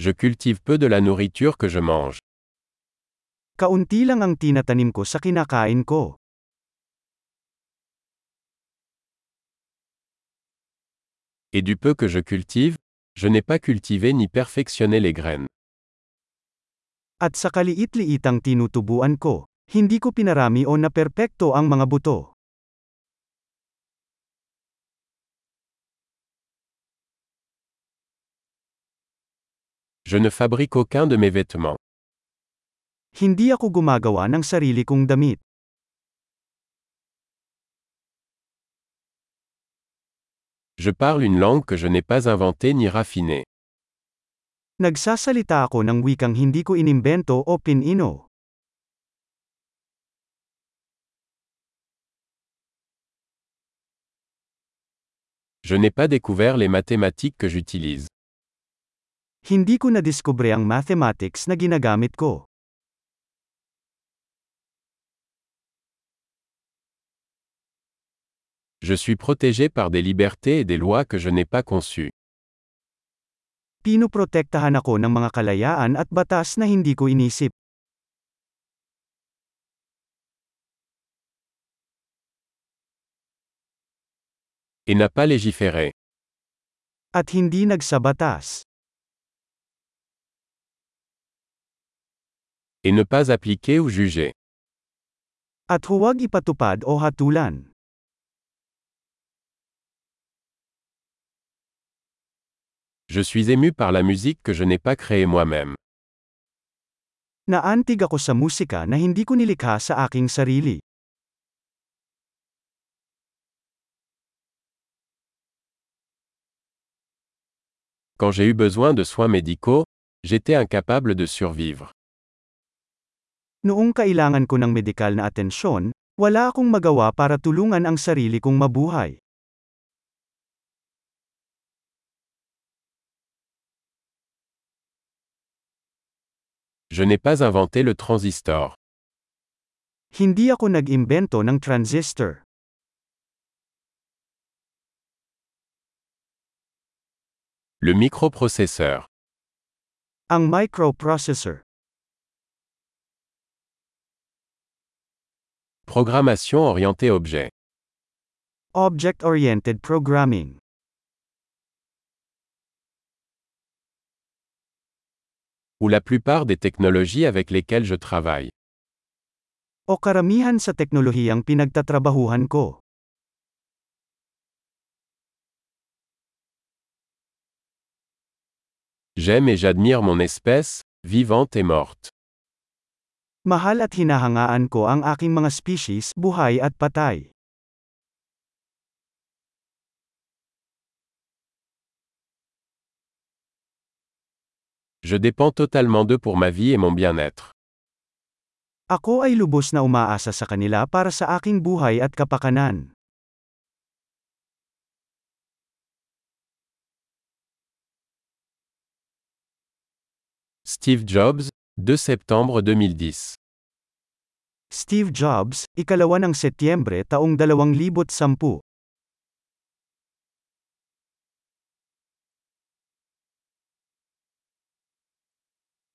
Je cultive peu de la nourriture que je mange. Kaunti lang ang tinatanim ko sa kinakain ko. Et du peu que je cultive, je n'ai pas cultivé ni perfectionné les graines. At sa kaliit-liitang tinutubuan ko, hindi ko pinarami o naperpekto ang mga buto. Je ne fabrique aucun de mes vêtements. Hindi ako gumagawa ng sarili kong damit. Je parle une langue que je n'ai pas inventée ni raffinée. Nagsasalita ako ng wikang hindi ko inimbento o pinino. Je n'ai pas découvert les mathématiques que j'utilise. Hindi ko nadiskubre ang mathematics na ginagamit ko. Je suis protégé par des libertés et des lois que je n'ai pas conçues. Pinoprotektahan ako ng mga kalayaan at batas na hindi ko inisip. Et n'a pas légiféré. At hindi nagsabatas. Et ne pas appliquer ou juger. At huwag ipatupad o hatulan. Je suis ému par la musique que je n'ai pas créée moi-même. Naantig ako sa musika na hindi ko nilikha sa aking sarili. Quand j'ai eu besoin de soins médicaux, j'étais incapable de survivre. Noong kailangan ko ng medikal na atensyon, wala akong magawa para tulungan ang sarili kong mabuhay. Je n'ai pas inventé le transistor. Hindi ako nag-imbento ng transistor. Le microprocesseur. Ang microprocessor. Programmation orientée objet. Object-oriented programming. Ou la plupart des technologies avec lesquelles je travaille. O karamihan sa teknolohiyang pinagtatrabahuhan ko. J'aime et j'admire mon espèce, vivante et morte. Mahal at hinahangaan ko ang aking mga species, buhay at patay. Je dépends totalement d'eux pour ma vie et mon bien-être. Ako ay lubos na umaasa sa kanila para sa aking buhay at kapakanan. Steve Jobs, 2 septembre 2010. Steve Jobs, ikalawa ng Setyembre taong 2010